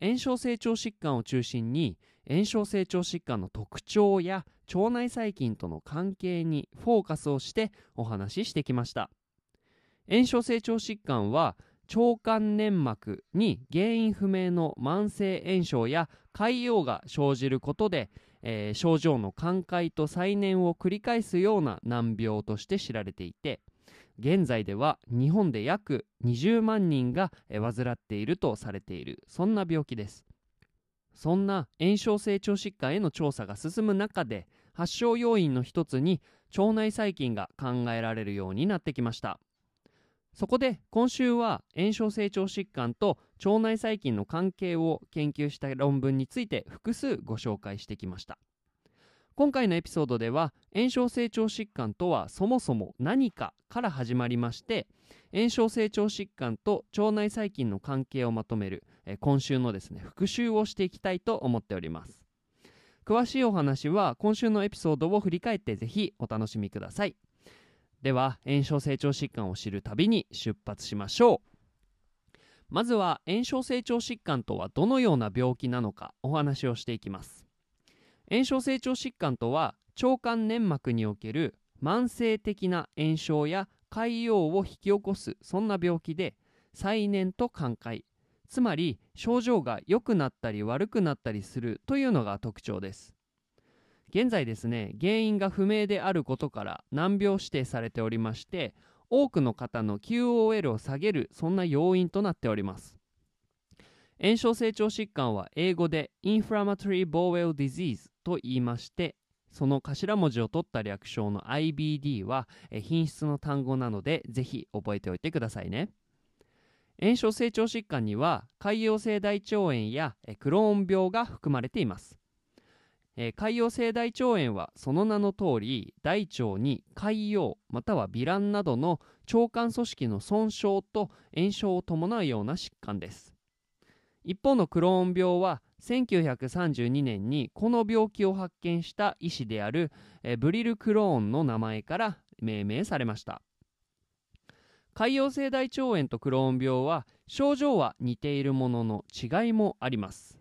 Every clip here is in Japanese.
炎症性腸疾患を中心に炎症性腸疾患の特徴や腸内細菌との関係にフォーカスをしてお話ししてきました。炎症性腸疾患は腸管粘膜に原因不明の慢性炎症や潰瘍が生じることで、えー、症状の寛解と再燃を繰り返すような難病として知られていて現在では日本で約20万人が患っているとされているそんな病気です。そんな炎症性腸疾患への調査が進む中で発症要因の一つに腸内細菌が考えられるようになってきました。そこで今週は炎症性腸疾患と腸内細菌の関係を研究した論文について複数ご紹介してきました。今回のエピソードでは炎症性腸疾患とはそもそも何かから始まりまして炎症性腸疾患と腸内細菌の関係をまとめるえ今週のですね復習をしていきたいと思っております。詳しいお話は今週のエピソードを振り返ってぜひお楽しみください。では炎症性腸疾患を知る旅に出発しましょう。まずは炎症性腸疾患とはどのような病気なのかお話をしていきます。炎症性腸疾患とは腸管粘膜における慢性的な炎症や潰瘍を引き起こすそんな病気で再燃と寛解。つまり症状が良くなったり悪くなったりするというのが特徴です。現在ですね原因が不明であることから難病指定されておりまして多くの方の QOL を下げるそんな要因となっております。炎症性腸疾患は英語で Inflammatory Bowel Disease と言いましてその頭文字を取った略称の IBD は品質の単語なのでぜひ覚えておいてくださいね。炎症性腸疾患には潰瘍性大腸炎やクローン病が含まれています、潰瘍性大腸炎はその名の通り大腸に潰瘍または糜爛などの腸管組織の損傷と炎症を伴うような疾患です。一方のクローン病は1932年にこの病気を発見した医師である、ブリル・クローンの名前から命名されました。潰瘍性大腸炎とクローン病は症状は似ているものの違いもあります。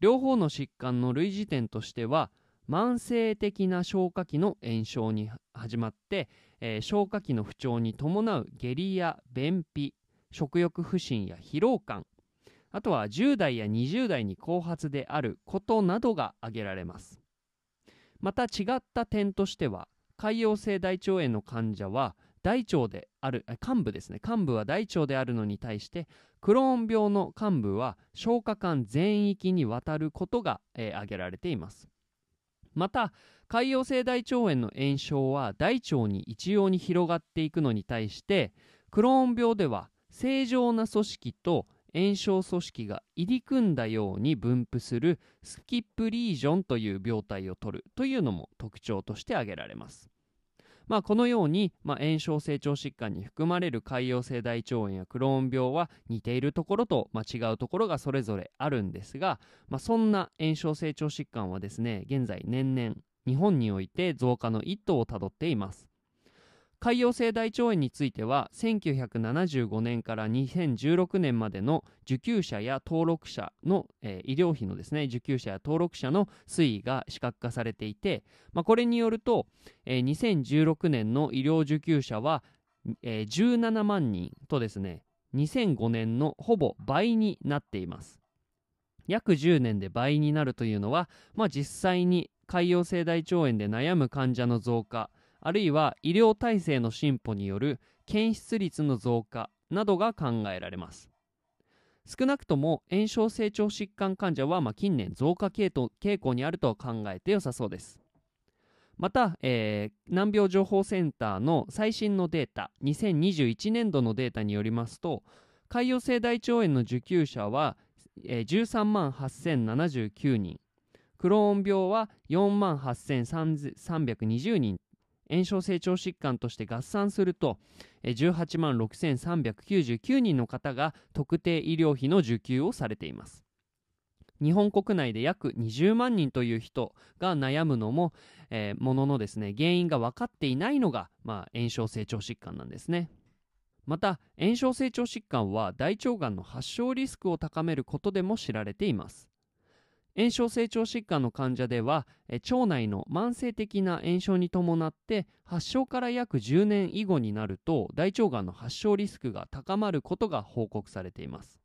両方の疾患の類似点としては慢性的な消化器の炎症に始まって、えー、消化器の不調に伴う下痢や便秘食欲不振や疲労感あとは10代や20代に後発であることなどが挙げられます。また違った点としては潰瘍性大腸炎の患者は大腸である幹部ですね。幹部は大腸であるのに対してクローン病の幹部は消化管全域にわたることが、えー、挙げられています。また潰瘍性大腸炎の炎症は大腸に一様に広がっていくのに対してクローン病では正常な組織と炎症組織が入り組んだように分布するスキップリージョンという病態を取るというのも特徴として挙げられます。まあ、このように、まあ、炎症性腸疾患に含まれる潰瘍性大腸炎やクローン病は似ているところと、まあ、違うところがそれぞれあるんですが、まあ、そんな炎症性腸疾患はですね現在年々日本において増加の一途をたどっています。潰瘍性大腸炎については1975年から2016年までの受給者や登録者の、えー、医療費のですね受給者や登録者の推移が視覚化されていて、まあ、これによると、えー、2016年の医療受給者は、えー、17万人とですね2005年のほぼ倍になっています。約10年で倍になるというのは、まあ、実際に潰瘍性大腸炎で悩む患者の増加あるいは医療体制の進歩による検出率の増加などが考えられます。少なくとも炎症性腸疾患患者はま近年増加傾向にあると考えて良さそうです。また、えー、難病情報センターの最新のデータ2021年度のデータによりますと潰瘍性大腸炎の受給者はえー13万8079人クローン病は4万8320人炎症成長疾患として合算すると18万6399人の方が特定医療費の受給をされています。日本国内で約20万人という人が悩むのも、えーもののですね原因が分かっていないのが、まあ、炎症成長疾患なんですね。また炎症成長疾患は大腸がんの発症リスクを高めることでも知られています。炎症成長疾患の患者では腸内の慢性的な炎症に伴って発症から約10年以後になると大腸がんの発症リスクが高まることが報告されています。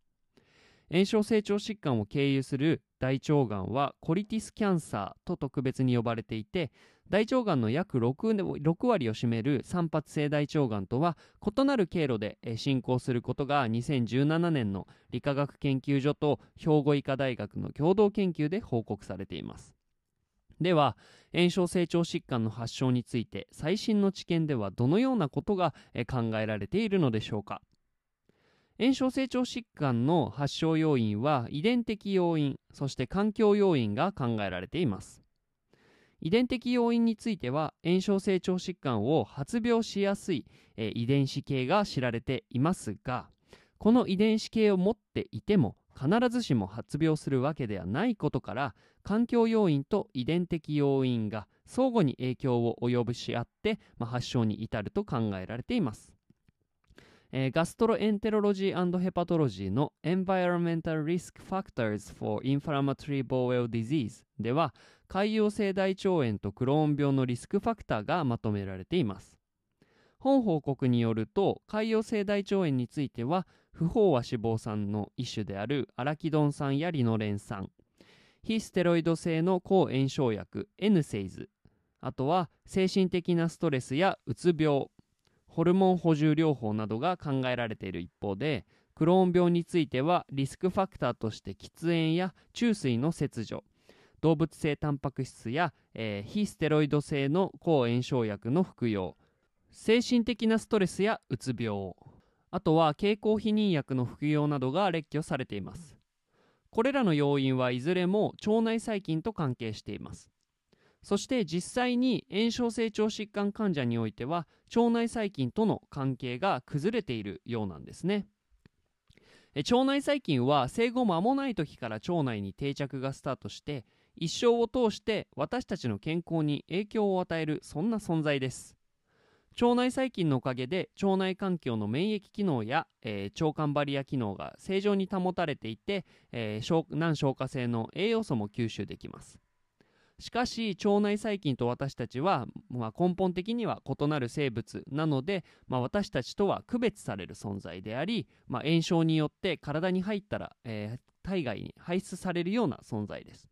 炎症成長疾患を経由する大腸がんはコリティスキャンサーと特別に呼ばれていて大腸がんの約 6, 6割を占める散発性大腸がんとは異なる経路で進行することが2017年の理化学研究所と兵庫医科大学の共同研究で報告されています。では炎症成長疾患の発症について最新の知見ではどのようなことが考えられているのでしょうか？炎症成長疾患の発症要因は遺伝的要因そして環境要因が考えられています。遺伝的要因については炎症成長疾患を発病しやすい、えー遺伝子系が知られていますがこの遺伝子系を持っていても必ずしも発病するわけではないことから環境要因と遺伝的要因が相互に影響を及ぼし合って、まあ、発症に至ると考えられています。えーガストロエンテロロジーヘパトロジーの Environmental Risk Factors for Inflammatory Bowel Disease では潰瘍性大腸炎とクローン病のリスクファクターがまとめられています。本報告によると潰瘍性大腸炎については不飽和脂肪酸の一種であるアラキドン酸やリノレン酸非ステロイド性の抗炎症薬エヌセイズあとは精神的なストレスやうつ病ホルモン補充療法などが考えられている一方でクローン病についてはリスクファクターとして喫煙や中水の切除動物性タンパク質や、えー非ステロイド性の抗炎症薬の服用精神的なストレスやうつ病あとは経口避妊薬の服用などが列挙されています。これらの要因はいずれも腸内細菌と関係しています。そして実際に炎症性腸疾患患者においては腸内細菌との関係が崩れているようなんですね。腸内細菌は生後間もない時から腸内に定着がスタートして一生を通して私たちの健康に影響を与えるそんな存在です。腸内細菌のおかげで腸内環境の免疫機能や、えー腸管バリア機能が正常に保たれていて、えー難消化性の栄養素も吸収できます。しかし腸内細菌と私たちは、まあ、根本的には異なる生物なので、まあ、私たちとは区別される存在であり、まあ、炎症によって体に入ったら、えー体外に排出されるような存在です。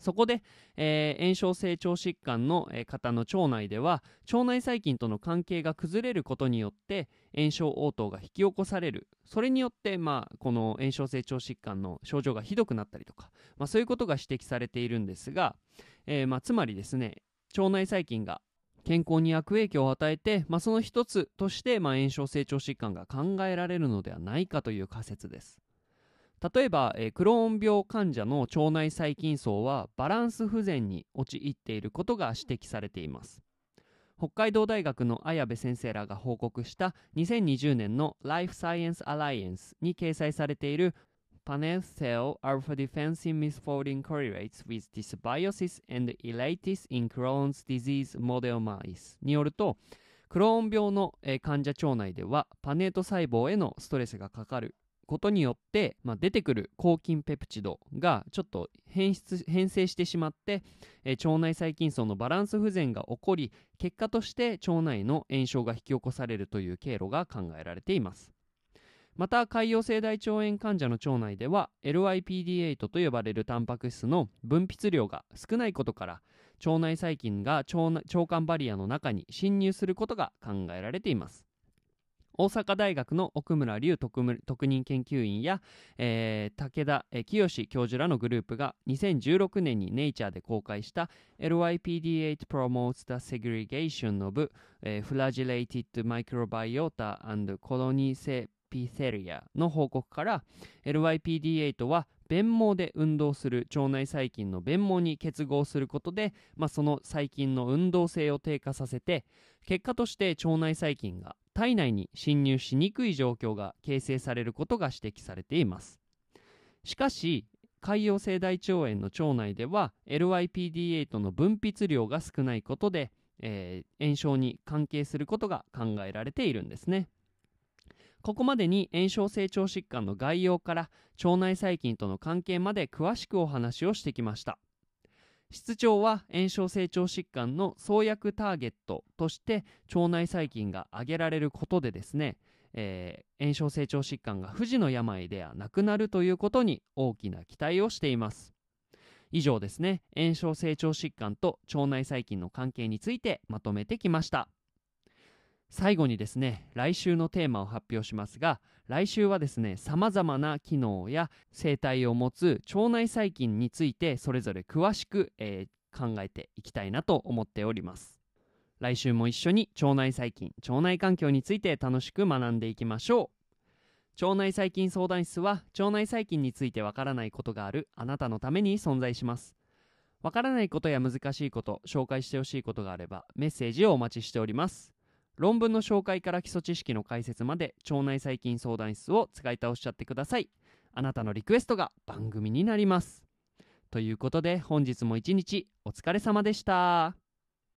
そこで、えー炎症性腸疾患の、方の腸内では腸内細菌との関係が崩れることによって炎症応答が引き起こされる。それによって、まあ、この炎症性腸疾患の症状がひどくなったりとか、まあ、そういうことが指摘されているんですが、えーまあ、つまりですね腸内細菌が健康に悪影響を与えて、まあ、その一つとして、まあ、炎症性腸疾患が考えられるのではないかという仮説です。例えば、えークローン病患者の腸内細菌層はバランス不全に陥っていることが指摘されています北海道大学の綾部先生らが報告した2020年の Life Science Alliance に掲載されている Panel Cell Alpha Defense in Misfolding Correlates with Dysbiosis and Elatis in Crohn's Disease Model Mice によるとクローン病の、患者腸内ではパネート細胞へのストレスがかかることによって、まあ、出てくる抗菌ペプチドがちょっと変質変性してしまって、えー腸内細菌層のバランス不全が起こり結果として腸内の炎症が引き起こされるという経路が考えられています。また潰瘍性大腸炎患者の腸内では LYPD8 と呼ばれるタンパク質の分泌量が少ないことから腸内細菌が腸内腸管バリアの中に侵入することが考えられています。大阪大学の奥村隆特特任研究員や、えー武田清教授らのグループが2016年にネイチャーで公開した LYPD8 promotes the segregation of、えー flagellated microbiota and colony ピセリアの報告から LYPD8 は便毛で運動する腸内細菌の便毛に結合することで、まあ、その細菌の運動性を低下させて結果として腸内細菌が体内に侵入しにくい状況が形成されることが指摘されています。しかし潰瘍性大腸炎の腸内では LYPD8 の分泌量が少ないことで、えー、炎症に関係することが考えられているんですね。ここまでに炎症性腸疾患の概要から腸内細菌との関係まで詳しくお話をしてきました。室長は炎症性腸疾患の創薬ターゲットとして腸内細菌が挙げられることでですね、えー、炎症性腸疾患が不治の病ではなくなるということに大きな期待をしています。以上ですね。炎症性腸疾患と腸内細菌の関係についてまとめてきました。最後にですね来週のテーマを発表しますが来週はですねさまざまな機能や生態を持つ腸内細菌についてそれぞれ詳しく、えー、考えていきたいなと思っております。来週も一緒に腸内細菌腸内環境について楽しく学んでいきましょう。腸内細菌相談室は腸内細菌についてわからないことがあるあなたのために存在します。わからないことや難しいこと紹介してほしいことがあればメッセージをお待ちしております。論文の紹介から基礎知識の解説まで腸内細菌相談室を使い倒しちゃってくださいあなたのリクエストが番組になりますということで本日も一日お疲れ様でした。